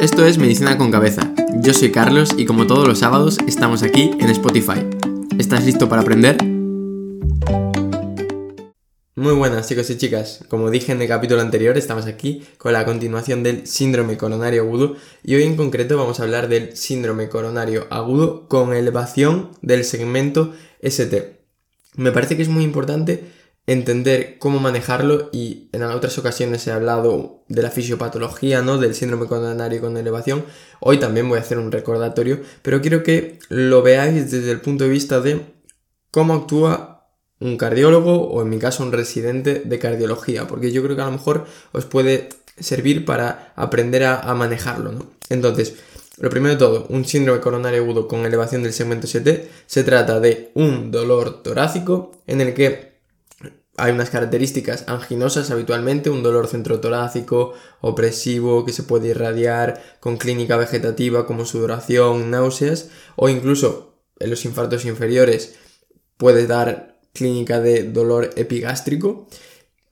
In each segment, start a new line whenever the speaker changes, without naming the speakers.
Esto es Medicina con Cabeza. Yo soy Carlos y como todos los sábados estamos aquí en Spotify. ¿Estás listo para aprender? Muy buenas chicos y chicas, como dije en el capítulo anterior estamos aquí con la continuación del síndrome coronario agudo y hoy en concreto vamos a hablar del síndrome coronario agudo con elevación del segmento ST. Me parece que es muy importante entender cómo manejarlo y en otras ocasiones he hablado de la fisiopatología, ¿no? Del síndrome coronario con elevación. Hoy también voy a hacer un recordatorio, pero quiero que lo veáis desde el punto de vista de cómo actúa un cardiólogo o en mi caso un residente de cardiología, porque yo creo que a lo mejor os puede servir para aprender a, manejarlo. Entonces, lo primero de todo, un síndrome coronario agudo con elevación del segmento ST se trata de un dolor torácico en el que hay unas características anginosas habitualmente, un dolor centrotorácico, opresivo, que se puede irradiar con clínica vegetativa como sudoración, náuseas, o incluso en los infartos inferiores puede dar clínica de dolor epigástrico,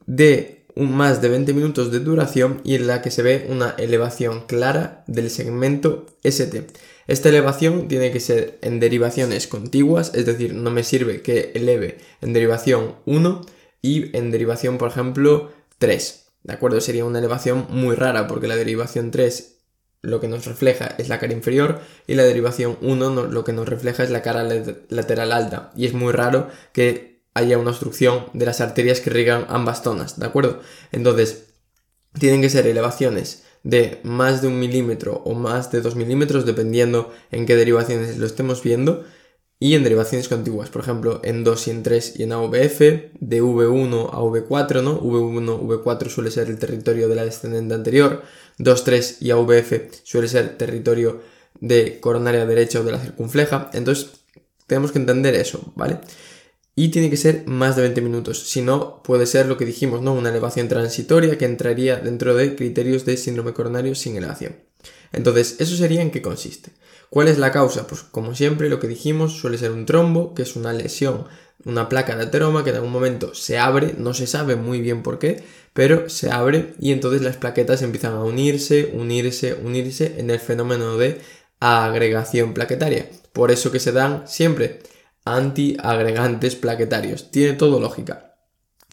de un más de 20 minutos de duración y en la que se ve una elevación clara del segmento ST. Esta elevación tiene que ser en derivaciones contiguas, es decir, no me sirve que eleve en derivación 1 y en derivación, por ejemplo, 3. ¿De acuerdo? Sería una elevación muy rara porque la derivación 3 lo que nos refleja es la cara inferior y la derivación 1 lo que nos refleja es la cara lateral alta. Y es muy raro que haya una obstrucción de las arterias que irrigan ambas zonas, ¿de acuerdo? Entonces, tienen que ser elevaciones de más de un milímetro o más de 2 milímetros, dependiendo en qué derivaciones lo estemos viendo, y en derivaciones contiguas, por ejemplo, en 2 y en 3 y en AVF, de V1 a V4, ¿no? V1, V4 suele ser el territorio de la descendente anterior, 2, 3 y AVF suele ser territorio de coronaria derecha o de la circunfleja, entonces tenemos que entender eso, ¿vale? Y tiene que ser más de 20 minutos, si no puede ser lo que dijimos, ¿no? Una elevación transitoria que entraría dentro de criterios de síndrome coronario sin elevación. Entonces, ¿eso sería en qué consiste? ¿Cuál es la causa? Pues como siempre lo que dijimos suele ser un trombo, que es una lesión, una placa de ateroma que en algún momento se abre, no se sabe muy bien por qué, pero se abre y entonces las plaquetas empiezan a unirse, unirse, unirse en el fenómeno de agregación plaquetaria. Por eso que se dan siempre antiagregantes plaquetarios. Tiene todo lógica.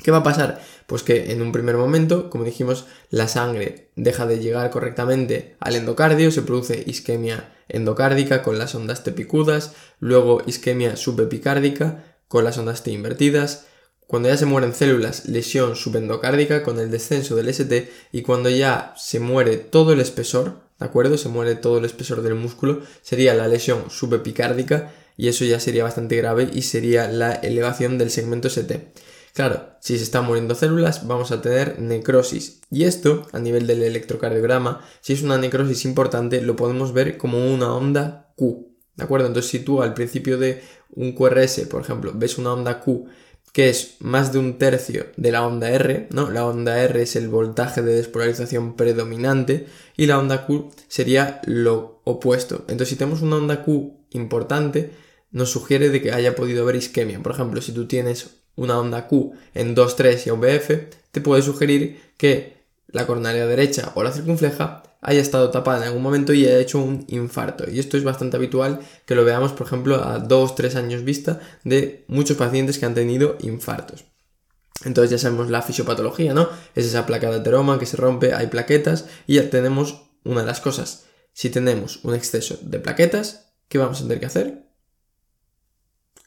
¿Qué va a pasar? Pues que en un primer momento, como dijimos, la sangre deja de llegar correctamente al endocardio, se produce isquemia endocárdica con las ondas T picudas, luego isquemia subepicárdica con las ondas T invertidas, cuando ya se mueren células, lesión subendocárdica con el descenso del ST y cuando ya se muere todo el espesor, ¿de acuerdo? Se muere todo el espesor del músculo, sería la lesión subepicárdica y eso ya sería bastante grave y sería la elevación del segmento ST. Claro, si se están muriendo células vamos a tener necrosis. Y esto, a nivel del electrocardiograma, si es una necrosis importante, lo podemos ver como una onda Q. ¿De acuerdo? Entonces, si tú al principio de un QRS, por ejemplo, ves una onda Q que es más de un tercio de la onda R, ¿no? La onda R es el voltaje de despolarización predominante y la onda Q sería lo opuesto. Entonces, si tenemos una onda Q importante, nos sugiere de que haya podido haber isquemia. Por ejemplo, si tú tienes una onda Q en 2-3 y VF, te puede sugerir que la coronaria derecha o la circunfleja haya estado tapada en algún momento y haya hecho un infarto. Y esto es bastante habitual que lo veamos, por ejemplo, a 2-3 años vista de muchos pacientes que han tenido infartos. Entonces ya sabemos la fisiopatología, ¿no? Es esa placa de ateroma que se rompe, hay plaquetas y ya tenemos una de las cosas. Si tenemos un exceso de plaquetas, ¿qué vamos a tener que hacer?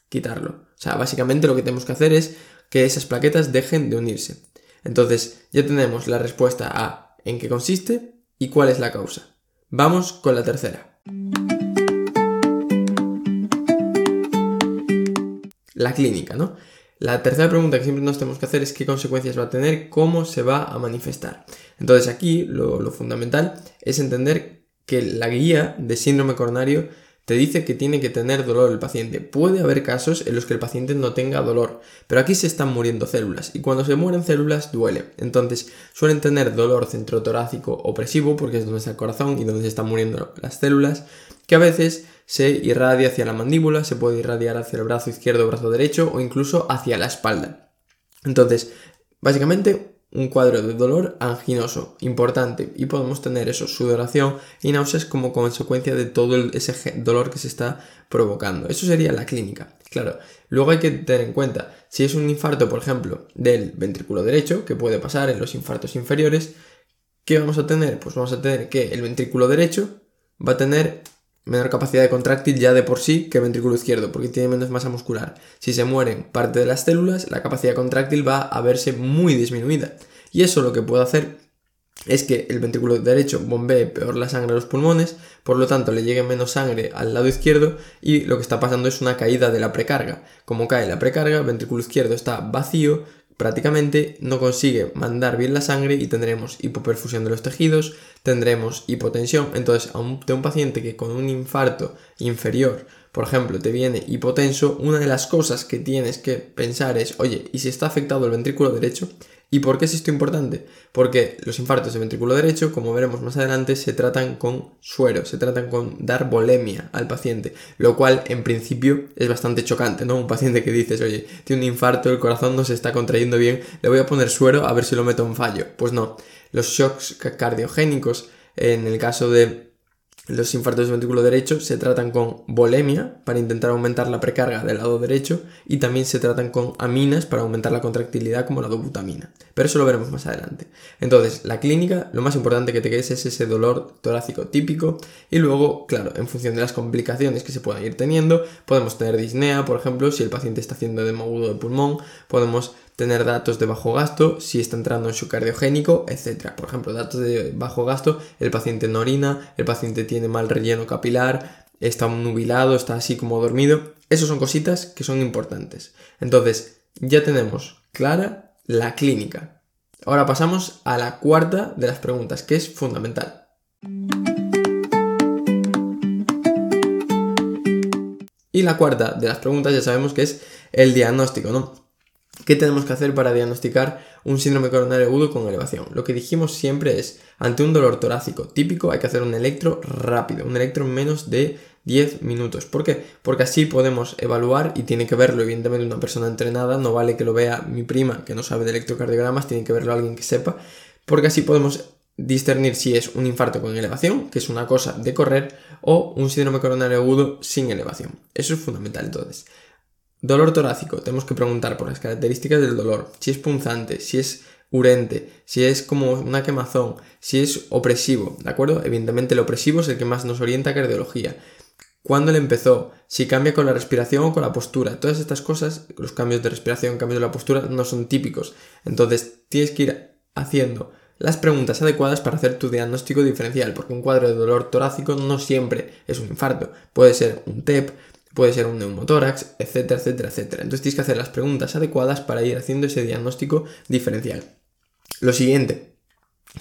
Quitarlo. O sea, básicamente lo que tenemos que hacer es que esas plaquetas dejen de unirse. Entonces, ya tenemos la respuesta a en qué consiste y cuál es la causa. Vamos con la tercera. La clínica, ¿no? La tercera pregunta que siempre nos tenemos que hacer es qué consecuencias va a tener, cómo se va a manifestar. Entonces aquí lo, lo fundamental es entender que la guía de síndrome coronario te dice que tiene que tener dolor el paciente. Puede haber casos en los que el paciente no tenga dolor, pero aquí se están muriendo células y cuando se mueren células duele. Entonces suelen tener dolor centrotorácico opresivo porque es donde está el corazón y donde se están muriendo las células, que a veces se irradia hacia la mandíbula, se puede irradiar hacia el brazo izquierdo brazo derecho o incluso hacia la espalda. Entonces, básicamente un cuadro de dolor anginoso importante y podemos tener eso, sudoración y náuseas como consecuencia de todo ese dolor que se está provocando. Eso sería la clínica. Claro, luego hay que tener en cuenta, si es un infarto, por ejemplo, del ventrículo derecho, que puede pasar en los infartos inferiores, ¿qué vamos a tener? Pues vamos a tener que el ventrículo derecho va a tener menor capacidad de contráctil ya de por sí que el ventrículo izquierdo, porque tiene menos masa muscular. Si se mueren parte de las células, la capacidad contráctil va a verse muy disminuida. Y eso lo que puede hacer es que el ventrículo derecho bombee peor la sangre a los pulmones, por lo tanto le llegue menos sangre al lado izquierdo y lo que está pasando es una caída de la precarga. Como cae la precarga, el ventrículo izquierdo está vacío, prácticamente no consigue mandar bien la sangre y tendremos hipoperfusión de los tejidos, tendremos hipotensión. Entonces, a un, de un paciente que con un infarto inferior, por ejemplo, te viene hipotenso, una de las cosas que tienes que pensar es, oye, ¿y si está afectado el ventrículo derecho? ¿Y por qué es esto importante? Porque los infartos de ventrículo derecho, como veremos más adelante, se tratan con suero, se tratan con dar bolemia al paciente, lo cual en principio es bastante chocante, ¿no? Un paciente que dices, oye, tiene un infarto, el corazón no se está contrayendo bien, le voy a poner suero a ver si lo meto en fallo. Pues no, los shocks cardiogénicos, en el caso de los infartos de ventrículo derecho se tratan con bolemia para intentar aumentar la precarga del lado derecho y también se tratan con aminas para aumentar la contractilidad como la dobutamina. Pero eso lo veremos más adelante. Entonces, la clínica, lo más importante que te quedes es ese dolor torácico típico y luego, claro, en función de las complicaciones que se puedan ir teniendo, podemos tener disnea, por ejemplo, si el paciente está haciendo edema agudo de pulmón, podemos tener datos de bajo gasto, si está entrando en su cardiogénico, etc. Por ejemplo, datos de bajo gasto, el paciente no orina, el paciente tiene mal relleno capilar, está nubilado, está así como dormido. Esas son cositas que son importantes. Entonces, ya tenemos clara la clínica. Ahora pasamos a la cuarta de las preguntas, que es fundamental. Y la cuarta de las preguntas ya sabemos que es el diagnóstico, ¿no? ¿Qué tenemos que hacer para diagnosticar un síndrome coronario agudo con elevación? Lo que dijimos siempre es, ante un dolor torácico típico hay que hacer un electro rápido, un electro en menos de 10 minutos. ¿Por qué? Porque así podemos evaluar y tiene que verlo evidentemente una persona entrenada, no vale que lo vea mi prima que no sabe de electrocardiogramas, tiene que verlo alguien que sepa, porque así podemos discernir si es un infarto con elevación, que es una cosa de correr, o un síndrome coronario agudo sin elevación. Eso es fundamental entonces. Dolor torácico, tenemos que preguntar por las características del dolor, si es punzante, si es urente, si es como una quemazón, si es opresivo, ¿de acuerdo? Evidentemente el opresivo es el que más nos orienta a cardiología. ¿Cuándo le empezó? Si cambia con la respiración o con la postura. Todas estas cosas, los cambios de respiración, cambios de la postura, no son típicos. Entonces tienes que ir haciendo las preguntas adecuadas para hacer tu diagnóstico diferencial, porque un cuadro de dolor torácico no siempre es un infarto. Puede ser un TEP, puede ser un neumotórax, etcétera, etcétera, etcétera. Entonces tienes que hacer las preguntas adecuadas para ir haciendo ese diagnóstico diferencial. Lo siguiente,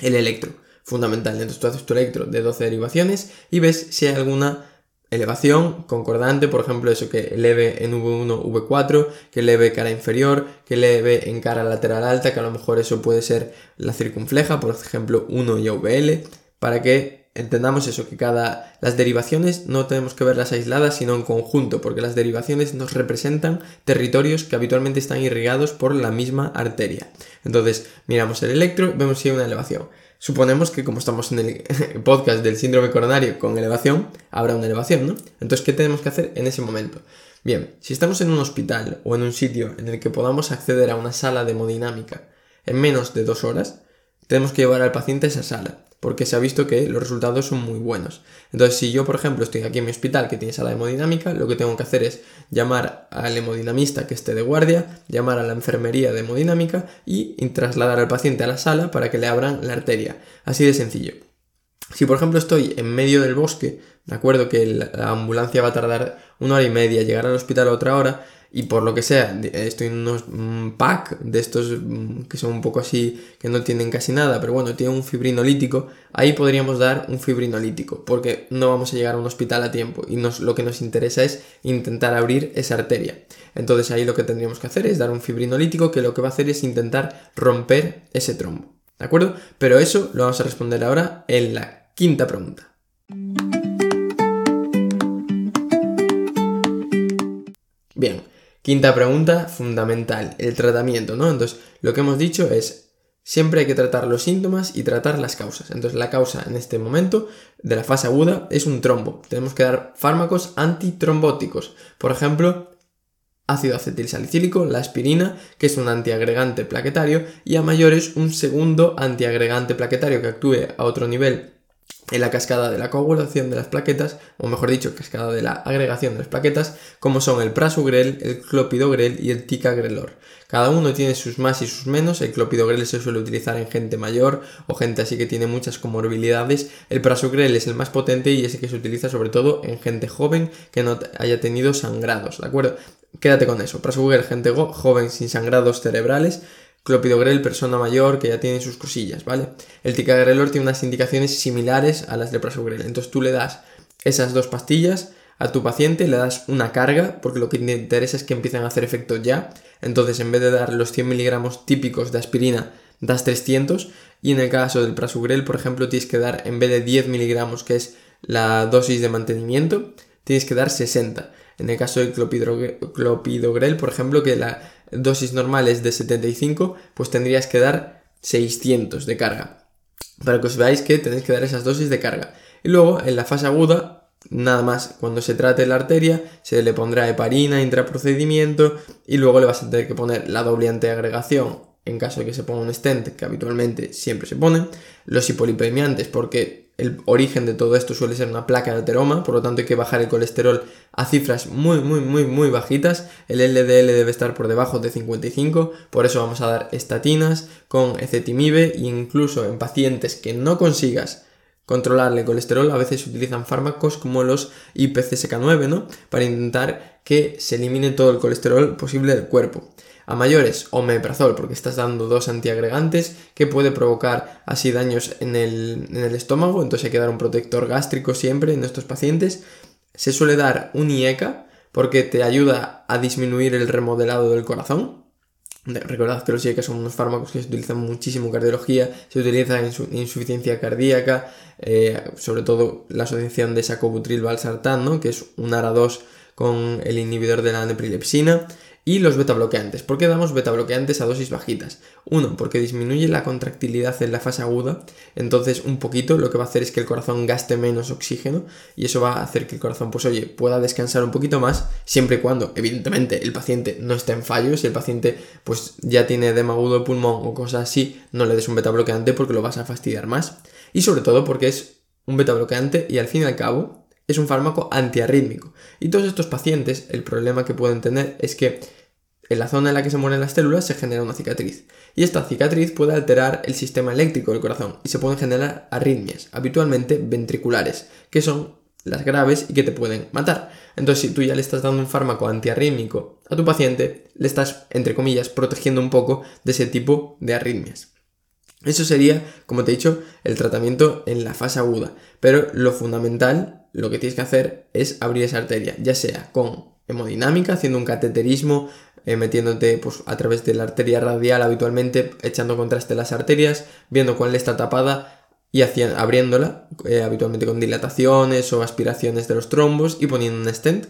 el electro, fundamental. Entonces tú haces tu electro de 12 derivaciones y ves si hay alguna elevación concordante, por ejemplo, eso que eleve en V1, V4, que eleve cara inferior, que eleve en cara lateral alta, que a lo mejor eso puede ser la circunfleja, por ejemplo, 1 y VL, para que entendamos eso, que cada las derivaciones no tenemos que verlas aisladas, sino en conjunto, porque las derivaciones nos representan territorios que habitualmente están irrigados por la misma arteria. Entonces, miramos el electro, vemos si hay una elevación. Suponemos que como estamos en el podcast del síndrome coronario con elevación, habrá una elevación, ¿no? Entonces, ¿qué tenemos que hacer en ese momento? Bien, si estamos en un hospital o en un sitio en el que podamos acceder a una sala de hemodinámica en menos de dos horas, tenemos que llevar al paciente a esa sala porque se ha visto que los resultados son muy buenos. Entonces, si yo, por ejemplo, estoy aquí en mi hospital que tiene sala hemodinámica, lo que tengo que hacer es llamar al hemodinamista que esté de guardia, llamar a la enfermería de hemodinámica y trasladar al paciente a la sala para que le abran la arteria. Así de sencillo. Si, por ejemplo, estoy en medio del bosque, de acuerdo que la ambulancia va a tardar una hora y media, llegar al hospital a otra hora, y por lo que sea, estoy en unos mm, pack de estos mm, que son un poco así, que no tienen casi nada, pero bueno, tiene un fibrinolítico, ahí podríamos dar un fibrinolítico, porque no vamos a llegar a un hospital a tiempo y nos, lo que nos interesa es intentar abrir esa arteria. Entonces ahí lo que tendríamos que hacer es dar un fibrinolítico que lo que va a hacer es intentar romper ese trombo. ¿De acuerdo? Pero eso lo vamos a responder ahora en la quinta pregunta. Bien, Quinta pregunta, fundamental, el tratamiento, ¿no? Entonces, lo que hemos dicho es, siempre hay que tratar los síntomas y tratar las causas. Entonces la causa en este momento de la fase aguda es un trombo. Tenemos que dar fármacos antitrombóticos. Por ejemplo, ácido acetilsalicílico, la aspirina, que es un antiagregante plaquetario, y a mayores un segundo antiagregante plaquetario que actúe a otro nivel en la cascada de la coagulación de las plaquetas, o mejor dicho, cascada de la agregación de las plaquetas, como son el prasugrel, el clopidogrel y el ticagrelor. Cada uno tiene sus más y sus menos, el clopidogrel se suele utilizar en gente mayor o gente así que tiene muchas comorbilidades, el prasugrel es el más potente y ese que se utiliza sobre todo en gente joven que no haya tenido sangrados, ¿de acuerdo? Quédate con eso, prasugrel, gente joven sin sangrados cerebrales, clopidogrel persona mayor que ya tiene sus cosillas, ¿vale? El ticagrelor tiene unas indicaciones similares a las de prasugrel. Entonces tú le das esas dos pastillas a tu paciente, le das una carga, porque lo que te interesa es que empiecen a hacer efecto ya. Entonces en vez de dar los 100 miligramos típicos de aspirina, das 300. Y en el caso del prasugrel, por ejemplo, tienes que dar, en vez de 10 miligramos, que es la dosis de mantenimiento, tienes que dar 60. En el caso del clopidogrel, por ejemplo, que la dosis normal es de 75, pues tendrías que dar 600 de carga. Para que os veáis que tenéis que dar esas dosis de carga. Y luego, en la fase aguda, nada más, cuando se trate la arteria, se le pondrá heparina, intraprocedimiento, y luego le vas a tener que poner la doble antiagregación en caso de que se ponga un stent, que habitualmente siempre se pone, los hipolipemiantes, porque el origen de todo esto suele ser una placa de ateroma, por lo tanto hay que bajar el colesterol a cifras muy, muy, muy, muy bajitas. El LDL debe estar por debajo de 55, por eso vamos a dar estatinas con ecetimib e incluso en pacientes que no consigas controlarle el colesterol, a veces se utilizan fármacos como los IPCSK9, ¿no? Para intentar que se elimine todo el colesterol posible del cuerpo. A mayores, omeprazol, porque estás dando dos antiagregantes que puede provocar así daños en el, estómago, entonces hay que dar un protector gástrico siempre en estos pacientes. Se suele dar un IECA porque te ayuda a disminuir el remodelado del corazón. Recordad que los IECA son unos fármacos que se utilizan muchísimo en cardiología, se utilizan en insuficiencia cardíaca, eh, sobre todo la asociación de sacobutril valsartán, que es un ARA2 con el inhibidor de la neprilepsina y los beta bloqueantes. ¿Por qué damos beta bloqueantes a dosis bajitas? Uno, porque disminuye la contractilidad en la fase aguda, entonces un poquito lo que va a hacer es que el corazón gaste menos oxígeno y eso va a hacer que el corazón, pues oye, pueda descansar un poquito más, siempre y cuando, evidentemente, el paciente no esté en fallo, si el paciente pues ya tiene edema agudo de pulmón o cosas así, no le des un beta bloqueante porque lo vas a fastidiar más. Y sobre todo porque es un beta bloqueante y al fin y al cabo es un fármaco antiarrítmico. Y todos estos pacientes, el problema que pueden tener es que en la zona en la que se mueren las células se genera una cicatriz. Y esta cicatriz puede alterar el sistema eléctrico del corazón y se pueden generar arritmias, habitualmente ventriculares, que son las graves y que te pueden matar. Entonces, si tú ya le estás dando un fármaco antiarrítmico a tu paciente, le estás, entre comillas, protegiendo un poco de ese tipo de arritmias. Eso sería, como te he dicho, el tratamiento en la fase aguda. Pero lo fundamental, lo que tienes que hacer es abrir esa arteria, ya sea con hemodinámica, haciendo un cateterismo eh, metiéndote pues, a través de la arteria radial habitualmente, echando contraste las arterias, viendo cuál está tapada y abriéndola, eh, habitualmente con dilataciones o aspiraciones de los trombos y poniendo un stent.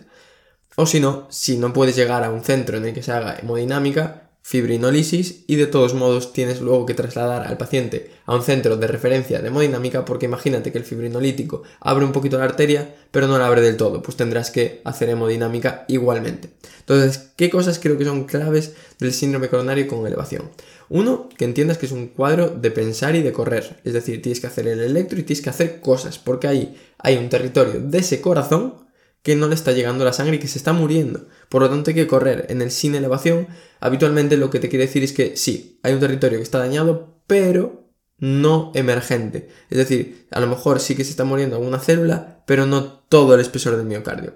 O si no, si no puedes llegar a un centro en el que se haga hemodinámica, fibrinolisis y de todos modos tienes luego que trasladar al paciente a un centro de referencia de hemodinámica porque imagínate que el fibrinolítico abre un poquito la arteria pero no la abre del todo, pues tendrás que hacer hemodinámica igualmente. Entonces, ¿qué cosas creo que son claves del síndrome coronario con elevación? Uno, que entiendas que es un cuadro de pensar y de correr, es decir, tienes que hacer el electro y tienes que hacer cosas porque ahí hay un territorio de ese corazón que no le está llegando la sangre y que se está muriendo. Por lo tanto hay que correr. En el sin elevación, habitualmente lo que te quiere decir es que sí, hay un territorio que está dañado, pero no emergente. Es decir, a lo mejor sí que se está muriendo alguna célula, pero no todo el espesor del miocardio.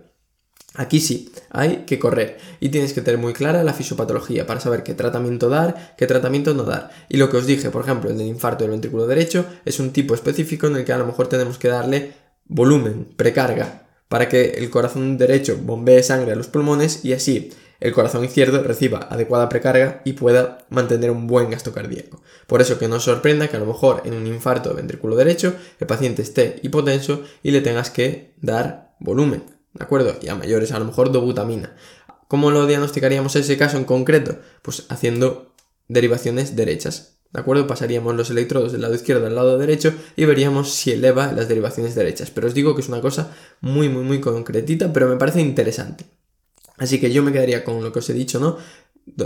Aquí sí, hay que correr y tienes que tener muy clara la fisiopatología para saber qué tratamiento dar, qué tratamiento no dar. Y lo que os dije, por ejemplo, el del infarto del ventrículo derecho es un tipo específico en el que a lo mejor tenemos que darle volumen, precarga, para que el corazón derecho bombee sangre a los pulmones y así el corazón izquierdo reciba adecuada precarga y pueda mantener un buen gasto cardíaco. Por eso que no sorprenda que a lo mejor en un infarto de ventrículo derecho el paciente esté hipotenso y le tengas que dar volumen, ¿de acuerdo? Y a mayores a lo mejor dobutamina. ¿Cómo lo diagnosticaríamos ese caso en concreto? Pues haciendo derivaciones derechas. ¿De acuerdo? Pasaríamos los electrodos del lado izquierdo al lado derecho y veríamos si eleva las derivaciones derechas. Pero os digo que es una cosa muy, muy, muy concretita, pero me parece interesante. Así que yo me quedaría con lo que os he dicho, ¿no?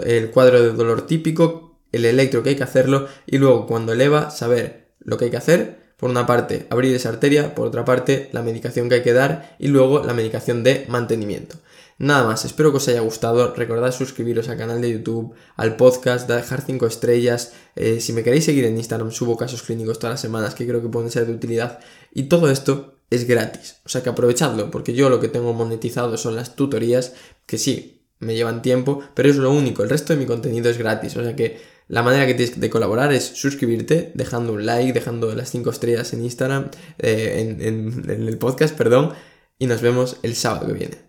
El cuadro de dolor típico, el electro que hay que hacerlo y luego cuando eleva saber lo que hay que hacer. Por una parte, abrir esa arteria, por otra parte, la medicación que hay que dar y luego la medicación de mantenimiento. Nada más, espero que os haya gustado. Recordad suscribiros al canal de YouTube, al podcast, dejar 5 estrellas. Eh, si me queréis seguir en Instagram, subo casos clínicos todas las semanas que creo que pueden ser de utilidad. Y todo esto es gratis. O sea que aprovechadlo, porque yo lo que tengo monetizado son las tutorías, que sí, me llevan tiempo, pero es lo único. El resto de mi contenido es gratis. O sea que la manera que tienes de colaborar es suscribirte, dejando un like, dejando las 5 estrellas en Instagram, eh, en el podcast, perdón. Y nos vemos el sábado que viene.